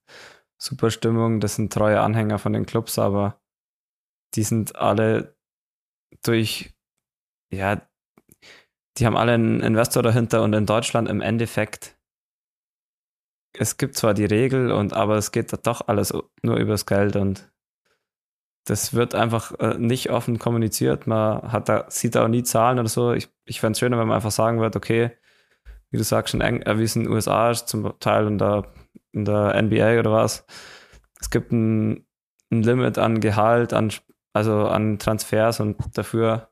super Stimmung, das sind treue Anhänger von den Clubs, aber die sind alle durch, ja, die haben alle einen Investor dahinter und in Deutschland im Endeffekt, es gibt zwar die Regel und aber es geht doch alles nur übers Geld und das wird einfach äh, nicht offen kommuniziert. Man hat da, sieht da auch nie Zahlen oder so. Ich, ich fände es schöner, wenn man einfach sagen wird, okay, wie du sagst, schon eng, äh, wie es in den USA ist, zum Teil in der, in der NBA oder was. Es gibt ein, ein Limit an Gehalt, an, also an Transfers und dafür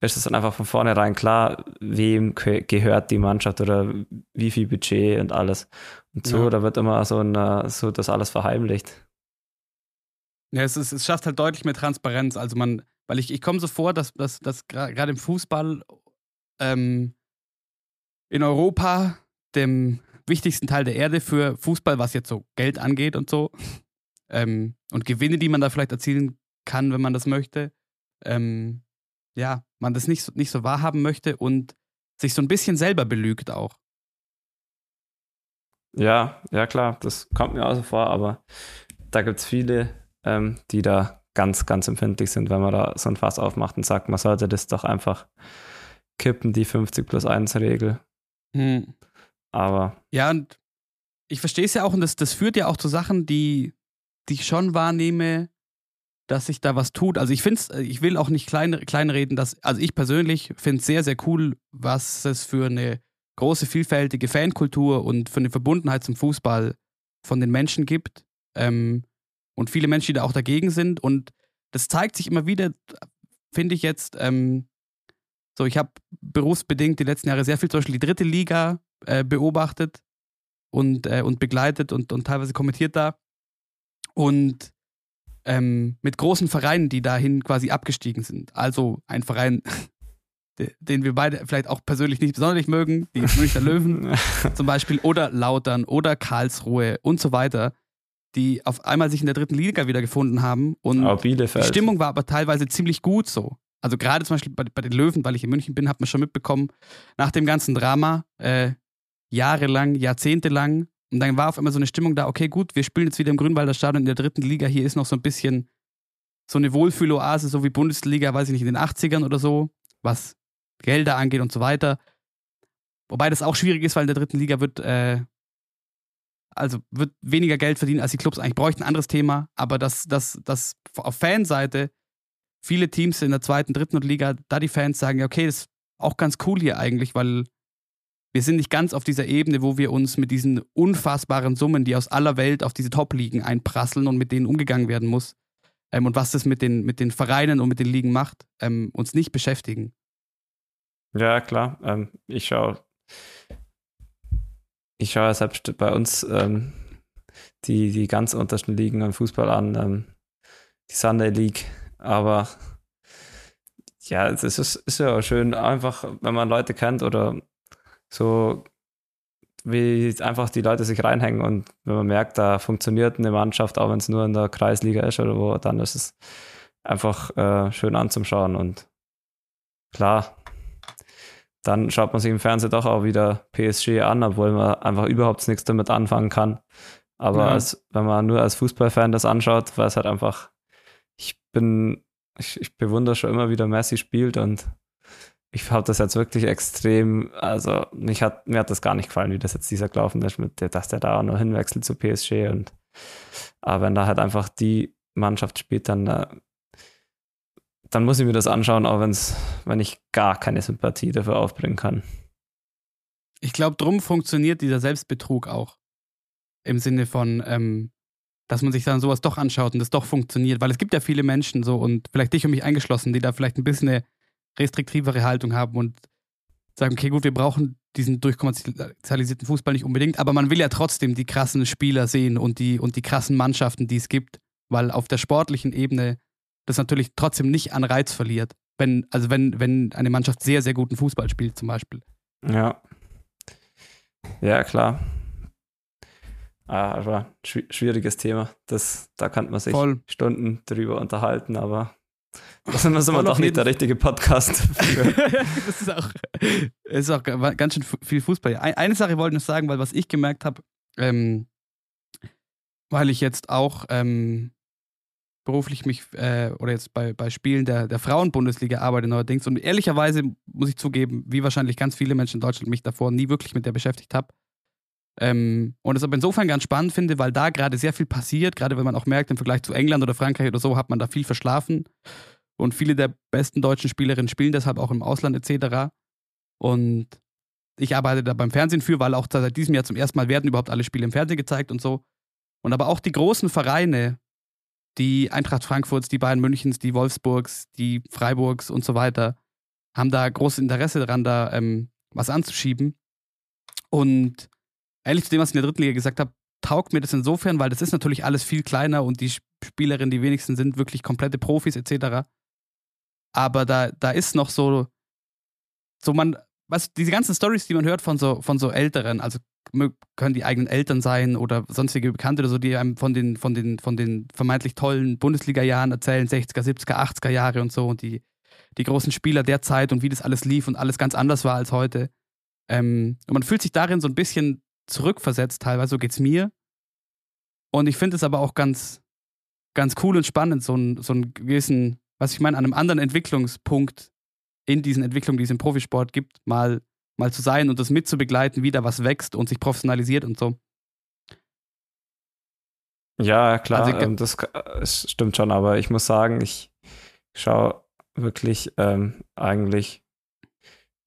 ist es dann einfach von vornherein klar, wem gehört die Mannschaft oder wie viel Budget und alles. Und so, Ja. da wird immer so, ein, so das alles verheimlicht. Ja, es, ist, es schafft halt deutlich mehr Transparenz. Also man, weil ich, ich komme so vor, dass, dass, dass gerade im Fußball ähm, in Europa, dem wichtigsten Teil der Erde für Fußball, was jetzt so Geld angeht und so, ähm, und Gewinne, die man da vielleicht erzielen kann, wenn man das möchte, ähm, ja, man das nicht, nicht so wahrhaben möchte und sich so ein bisschen selber belügt auch. Ja, ja klar, das kommt mir auch so vor, aber da gibt es viele, ähm, die da ganz, ganz empfindlich sind, wenn man da so ein Fass aufmacht und sagt, man sollte das doch einfach kippen, die 50 plus 1 Regel. Hm. Aber. Ja, und ich verstehe es ja auch, und das, das führt ja auch zu Sachen, die, die ich schon wahrnehme, dass sich da was tut. Also ich finde es, äh, ich will auch nicht klein, kleinreden, dass, also ich persönlich finde es sehr, sehr cool, was es für eine große, vielfältige Fankultur und für eine Verbundenheit zum Fußball von den Menschen gibt. Ähm, und viele Menschen, die da auch dagegen sind. Und das zeigt sich immer wieder, finde ich jetzt, ähm, so, ich habe berufsbedingt die letzten Jahre sehr viel zum Beispiel die dritte Liga äh, beobachtet und, äh, und begleitet und, und teilweise kommentiert da. Und ähm, mit großen Vereinen, die dahin quasi abgestiegen sind. Also ein Verein, <laughs> den wir beide vielleicht auch persönlich nicht besonders mögen, die Münchner Löwen <laughs> zum Beispiel, oder Lautern oder Karlsruhe und so weiter, die auf einmal sich in der dritten Liga wiedergefunden haben. Und die Stimmung war aber teilweise ziemlich gut so. Also gerade zum Beispiel bei, bei, den Löwen, weil ich in München bin, hat man schon mitbekommen, nach dem ganzen Drama, äh, jahrelang, jahrzehntelang, und dann war auf einmal so eine Stimmung da, okay, gut, wir spielen jetzt wieder im Grünwalder Stadion in der dritten Liga, hier ist noch so ein bisschen so eine Wohlfühloase, so wie Bundesliga, weiß ich nicht, in den 80ern oder so, was Gelder angeht und so weiter. Wobei das auch schwierig ist, weil in der dritten Liga wird, äh, also wird weniger Geld verdienen, als die Clubs eigentlich bräuchten. Ein anderes Thema, aber dass das, das auf Fanseite viele Teams in der zweiten, dritten Liga, da die Fans sagen, ja, okay, das ist auch ganz cool hier eigentlich, weil wir sind nicht ganz auf dieser Ebene, wo wir uns mit diesen unfassbaren Summen, die aus aller Welt auf diese Top-Ligen einprasseln und mit denen umgegangen werden muss, ähm, und was das mit den, mit den Vereinen und mit den Ligen macht, ähm, uns nicht beschäftigen. Ja, klar. Ähm, ich schaue ich schaue selbst bei uns ähm, die, die ganz untersten Ligen am Fußball an, ähm, die Sunday League, aber ja, es ist, ist ja schön, einfach, wenn man Leute kennt oder so, wie einfach die Leute sich reinhängen und wenn man merkt, da funktioniert eine Mannschaft, auch wenn es nur in der Kreisliga ist oder wo, dann ist es einfach äh, schön anzuschauen und klar, dann schaut man sich im Fernsehen doch auch wieder PSG an, obwohl man einfach überhaupt nichts damit anfangen kann. Aber ja. als, wenn man nur als Fußballfan das anschaut, weil es halt einfach, ich bin, ich, ich bewundere schon immer wieder Messi spielt und ich habe das jetzt wirklich extrem, also mich hat, mir hat das gar nicht gefallen, wie das jetzt dieser gelaufen ist, mit der, dass der da auch noch hinwechselt zu PSG und aber wenn da halt einfach die Mannschaft spielt, dann äh, dann muss ich mir das anschauen, auch wenn's, wenn ich gar keine Sympathie dafür aufbringen kann. Ich glaube, drum funktioniert dieser Selbstbetrug auch. Im Sinne von, ähm, dass man sich dann sowas doch anschaut und das doch funktioniert. Weil es gibt ja viele Menschen so und vielleicht dich und mich eingeschlossen, die da vielleicht ein bisschen eine restriktivere Haltung haben und sagen, okay, gut, wir brauchen diesen durchkommerzialisierten Fußball nicht unbedingt, aber man will ja trotzdem die krassen Spieler sehen und die, und die krassen Mannschaften, die es gibt, weil auf der sportlichen Ebene das natürlich trotzdem nicht an Reiz verliert. Wenn, also wenn, wenn eine Mannschaft sehr, sehr guten Fußball spielt, zum Beispiel. Ja. Ja, klar. Ah, aber schwieriges Thema. Das, da kann man sich Voll. Stunden drüber unterhalten, aber das ist immer doch nicht der richtige Podcast <laughs> das ist auch, ist auch ganz schön viel Fußball. Eine Sache wollte ich noch sagen, weil was ich gemerkt habe, ähm, weil ich jetzt auch ähm, beruflich mich äh, oder jetzt bei, bei Spielen der, der Frauenbundesliga arbeite neuerdings. Und ehrlicherweise muss ich zugeben, wie wahrscheinlich ganz viele Menschen in Deutschland mich davor nie wirklich mit der beschäftigt habe. Ähm, und es aber insofern ganz spannend finde, weil da gerade sehr viel passiert, gerade wenn man auch merkt, im Vergleich zu England oder Frankreich oder so, hat man da viel verschlafen. Und viele der besten deutschen Spielerinnen spielen deshalb auch im Ausland etc. Und ich arbeite da beim Fernsehen für, weil auch seit diesem Jahr zum ersten Mal werden überhaupt alle Spiele im Fernsehen gezeigt und so. Und aber auch die großen Vereine, die Eintracht Frankfurts, die Bayern Münchens, die Wolfsburgs, die Freiburgs und so weiter, haben da großes Interesse daran, da ähm, was anzuschieben. Und ehrlich zu dem, was ich in der dritten Liga gesagt habe, taugt mir das insofern, weil das ist natürlich alles viel kleiner und die Spielerinnen, die wenigsten sind wirklich komplette Profis etc. Aber da, da ist noch so, so man, was, diese ganzen Stories, die man hört von so, von so Älteren, also können die eigenen Eltern sein oder sonstige Bekannte oder so, die einem von den, von den, von den vermeintlich tollen Bundesliga-Jahren erzählen, 60er, 70er, 80er Jahre und so und die, die großen Spieler der Zeit und wie das alles lief und alles ganz anders war als heute. Ähm, und man fühlt sich darin so ein bisschen zurückversetzt, teilweise, so geht's mir. Und ich finde es aber auch ganz, ganz cool und spannend, so, ein, so einen gewissen, was ich meine, an einem anderen Entwicklungspunkt in diesen Entwicklungen, die es im Profisport gibt, mal, mal zu sein und das mitzubegleiten, wie da was wächst und sich professionalisiert und so. Ja, klar, also, ähm, das, das, stimmt schon, aber ich muss sagen, ich schaue wirklich ähm, eigentlich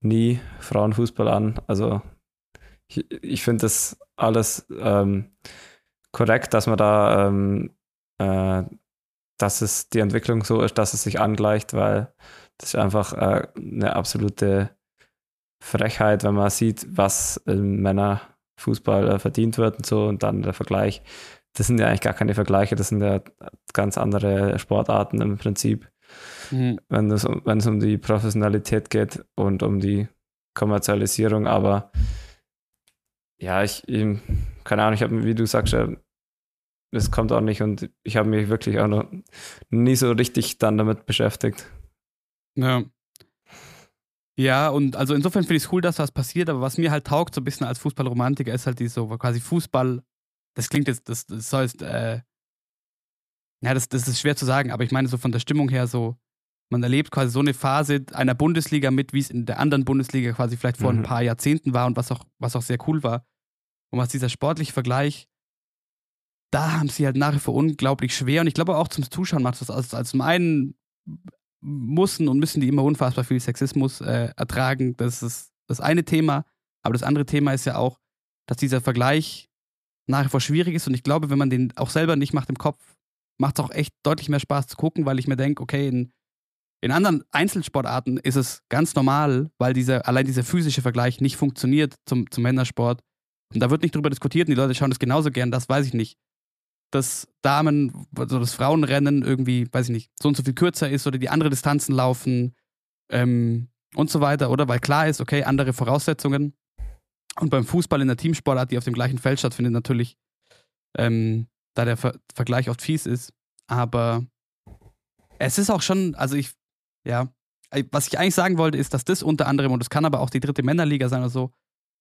nie Frauenfußball an. Also ich, ich finde das alles ähm, korrekt, dass man da, ähm, äh, dass es die Entwicklung so ist, dass es sich angleicht, weil das ist einfach äh, eine absolute Frechheit, wenn man sieht, was im Männerfußball äh, verdient wird und so und dann der Vergleich. Das sind ja eigentlich gar keine Vergleiche, das sind ja ganz andere Sportarten im Prinzip. Mhm. Wenn, es, wenn es um die Professionalität geht und um die Kommerzialisierung, aber ja, ich, keine Ahnung, ich habe, wie du sagst, es kommt auch nicht und ich habe mich wirklich auch noch nie so richtig dann damit beschäftigt. Ja. Ja, und also insofern finde ich es cool, dass was passiert, aber was mir halt taugt, so ein bisschen als Fußballromantiker, ist halt die so quasi Fußball, das klingt jetzt, das, das soll jetzt, äh, ja, das, das ist schwer zu sagen, aber ich meine so von der Stimmung her so, man erlebt quasi so eine Phase einer Bundesliga mit, wie es in der anderen Bundesliga quasi vielleicht vor mhm. ein paar Jahrzehnten war und was auch, was auch sehr cool war. Und was dieser sportliche Vergleich, da haben sie halt nach wie vor unglaublich schwer. Und ich glaube auch zum Zuschauen macht das also, also zum einen mussten und müssen die immer unfassbar viel Sexismus äh, ertragen. Das ist das eine Thema. Aber das andere Thema ist ja auch, dass dieser Vergleich nach wie vor schwierig ist. Und ich glaube, wenn man den auch selber nicht macht im Kopf, macht es auch echt deutlich mehr Spaß zu gucken, weil ich mir denke, okay, in in anderen Einzelsportarten ist es ganz normal, weil dieser, allein dieser physische Vergleich nicht funktioniert zum, zum Männersport. Und da wird nicht drüber diskutiert und die Leute schauen das genauso gern, das weiß ich nicht. Dass Damen, also das Frauenrennen irgendwie, weiß ich nicht, so und so viel kürzer ist oder die andere Distanzen laufen ähm, und so weiter, oder? Weil klar ist, okay, andere Voraussetzungen. Und beim Fußball in der Teamsportart, die auf dem gleichen Feld stattfindet, natürlich, ähm, da der Ver Vergleich oft fies ist. Aber es ist auch schon, also ich ja. Was ich eigentlich sagen wollte, ist, dass das unter anderem, und das kann aber auch die dritte Männerliga sein oder so,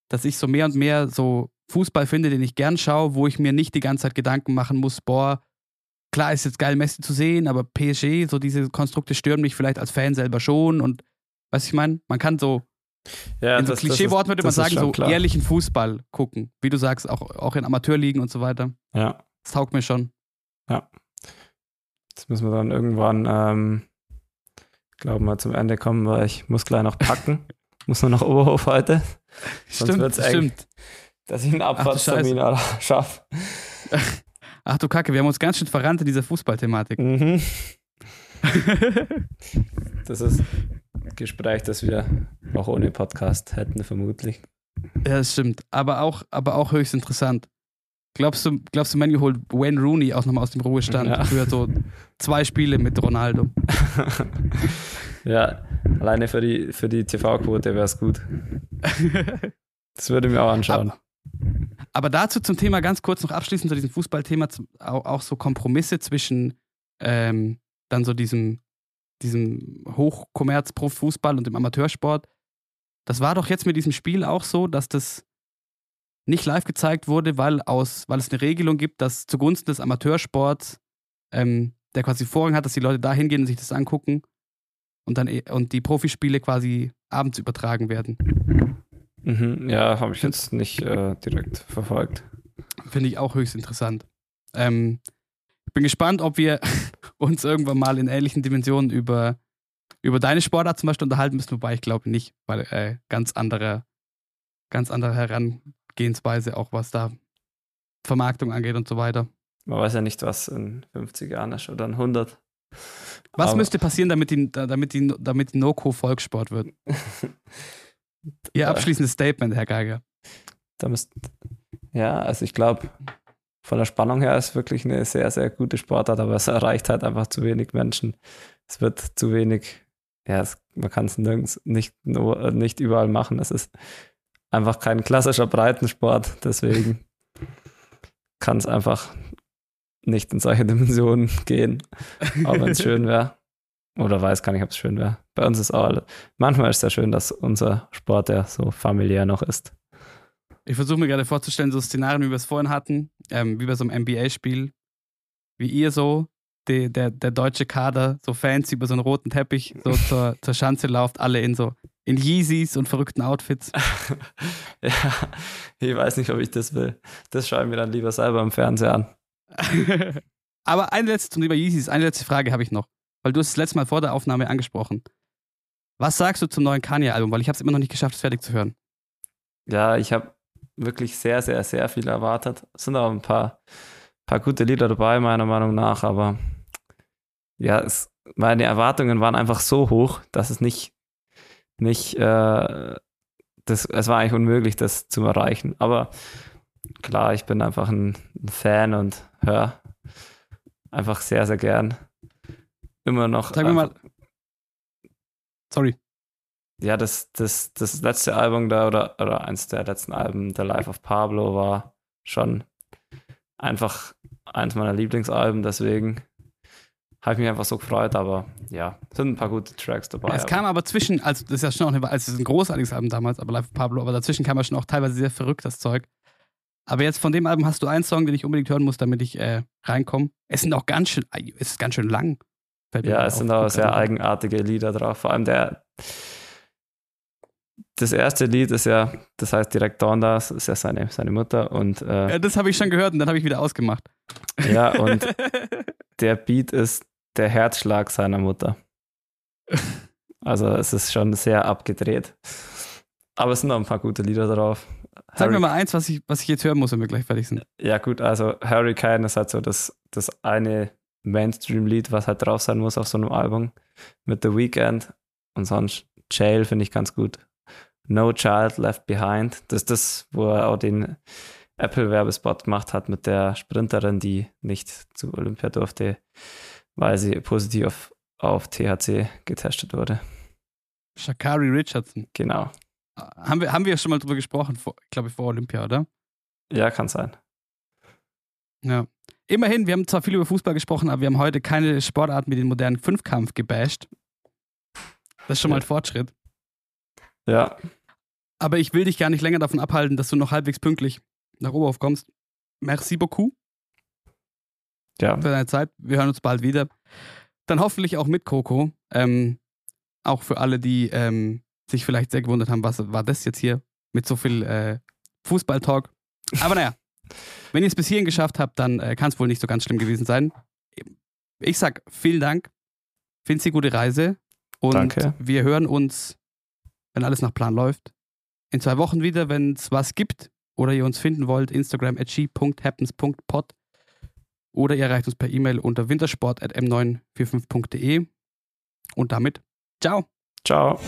dass ich so mehr und mehr so Fußball finde, den ich gern schaue, wo ich mir nicht die ganze Zeit Gedanken machen muss, boah, klar ist jetzt geil, Messi zu sehen, aber PSG, so diese Konstrukte stören mich vielleicht als Fan selber schon und was ich meine, man kann so ja, in so Klischeeworten würde man sagen, so klar. ehrlichen Fußball gucken, wie du sagst, auch, auch in Amateurligen und so weiter. Ja. Das taugt mir schon. Ja. Das müssen wir dann irgendwann ähm, glaube mal zum Ende kommen, weil ich muss gleich noch packen. <laughs> muss nur noch Oberhof heute. Stimmt, stimmt. Dass ich einen Abfahrtstermin <laughs> schaffe. Ach du Kacke, wir haben uns ganz schön verrannt in dieser Fußballthematik. Mhm. <laughs> das ist ein Gespräch, das wir auch ohne Podcast hätten, vermutlich. Ja, das stimmt. Aber auch, aber auch höchst interessant. Glaubst du, glaubst du, Manu holt Wayne Rooney auch nochmal aus dem Ruhestand ja. für so zwei Spiele mit Ronaldo? <laughs> ja, alleine für die, für die TV-Quote wäre es gut. <laughs> Das würde mir auch anschauen. Aber, aber, dazu zum Thema ganz kurz noch abschließend zu diesem Fußballthema, auch, auch so Kompromisse zwischen ähm, dann so diesem, diesem Hochkommerz-Pro-Fußball und dem Amateursport. Das war doch jetzt mit diesem Spiel auch so, dass das nicht live gezeigt wurde, weil, aus, weil es eine Regelung gibt, dass zugunsten des Amateursports, ähm, der quasi Vorrang hat, dass die Leute da hingehen und sich das angucken und dann und die Profispiele quasi abends übertragen werden. Mhm, ja, habe ich jetzt nicht äh, direkt verfolgt. Finde ich auch höchst interessant. Ähm, ich bin gespannt, ob wir <laughs> uns irgendwann mal in ähnlichen Dimensionen über, über deine Sportart zum Beispiel unterhalten müssen, wobei ich glaube nicht, weil äh, ganz andere, ganz andere heran, Gehensweise, auch was da Vermarktung angeht und so weiter. Man weiß ja nicht, was in 50 Jahren ist oder in 100. Was Aber müsste passieren, damit die, damit die, damit die NoCo Volkssport wird? <laughs> Ihr abschließendes Statement, Herr Geiger. Da müsst, ja, also ich glaube, von der Spannung her ist wirklich eine sehr, sehr gute Sportart, aber es erreicht halt einfach zu wenig Menschen. Es wird zu wenig, ja, es, man kann es nirgends nicht, nur, nicht überall machen. Es ist einfach kein klassischer Breitensport, deswegen <laughs> kann es einfach nicht in solche <laughs> Dimensionen gehen, auch wenn es schön <laughs> wäre. Oder weiß gar nicht, ob es schön wäre. Bei uns ist auch alles. Manchmal ist es ja schön, dass unser Sport ja so familiär noch ist. Ich versuche mir gerade vorzustellen, so Szenarien, wie wir es vorhin hatten, ähm, wie bei so einem NBA-Spiel, wie ihr so, die, der, der deutsche Kader, so Fans über so einen roten Teppich so <laughs> zur, zur Schanze lauft, alle in so in Yeezys und verrückten Outfits. ja, ich weiß nicht, ob ich das will. Das schaue ich mir dann lieber selber im Fernseher an. <laughs> Aber eine letzte zum Thema Yeezys, eine letzte Frage habe ich noch, weil du hast das letzte Mal vor der Aufnahme angesprochen. Was sagst du zum neuen Kanye-Album? Weil ich habe es immer noch nicht geschafft, es fertig zu hören. Ja, ich habe wirklich sehr, sehr, sehr viel erwartet. Es sind auch ein paar, paar gute Lieder dabei, meiner Meinung nach, aber ja, es, meine Erwartungen waren einfach so hoch, dass es nicht, nicht, äh, das, es war eigentlich unmöglich, das zu erreichen. Aber klar, ich bin einfach ein, ein Fan und höre einfach sehr, sehr gern. Immer noch. Sag mir mal. Sorry. Ja, das, das, das letzte Album da oder, oder eins der letzten Alben, The Life of Pablo, war schon einfach eins meiner Lieblingsalben, deswegen habe ich mich einfach so gefreut, aber ja, sind ein paar gute Tracks dabei. Ja, es kam aber zwischen, also das ist ja schon auch, also es ist ein großartiges Album damals, aber Life of Pablo, aber dazwischen kam ja schon auch teilweise sehr verrücktes Zeug. Aber jetzt von dem Album hast du einen Song, den ich unbedingt hören muss, damit ich äh, reinkomme. Es sind auch ganz schön, es ist ganz schön lang. Ja, es sind auch sehr eigenartige Lieder drauf. Vor allem der, das erste Lied ist ja, das heißt direkt Donda, das ist ja seine, seine Mutter und äh, ja, das habe ich schon gehört und dann habe ich wieder ausgemacht. Ja, und <laughs> der Beat ist der Herzschlag seiner Mutter. Also es ist schon sehr abgedreht. Aber es sind noch ein paar gute Lieder drauf. Sag mir mal eins, was ich, was ich jetzt hören muss, wenn wir gleich fertig sind. Ja, gut, also Hurricane ist halt so das, das eine Mainstream-Lied, was halt drauf sein muss auf so einem Album mit The Weeknd. Und sonst Jail finde ich ganz gut. No Child Left Behind. Das ist das, wo er auch den Apple-Werbespot gemacht hat mit der Sprinterin, die nicht zu Olympia durfte, weil sie positiv auf, auf THC getestet wurde. Shakari Richardson. Genau. Haben wir, haben wir schon mal drüber gesprochen, glaube ich, vor Olympia, oder? Ja, kann sein. Ja. Immerhin, wir haben zwar viel über Fußball gesprochen, aber wir haben heute keine Sportart mit dem modernen Fünfkampf gebasht. Das ist schon mal ein Fortschritt. Ja. Aber ich will dich gar nicht länger davon abhalten, dass du noch halbwegs pünktlich nach Oberhof kommst. Merci beaucoup. Ja. Für deine Zeit. Wir hören uns bald wieder. Dann hoffentlich auch mit Coco. Ähm, auch für alle, die ähm, sich vielleicht sehr gewundert haben, was war das jetzt hier mit so viel äh, Fußballtalk. Aber naja, <laughs> wenn ihr es bis hierhin geschafft habt, dann äh, kann es wohl nicht so ganz schlimm gewesen sein. Ich sag vielen Dank. Finde Sie gute Reise. Und Danke. wir hören uns, wenn alles nach Plan läuft, in zwei Wochen wieder, wenn es was gibt oder ihr uns finden wollt, Instagram at g.happens.pod oder ihr erreicht uns per E-Mail unter wintersport at m945.de und damit ciao. Ciao.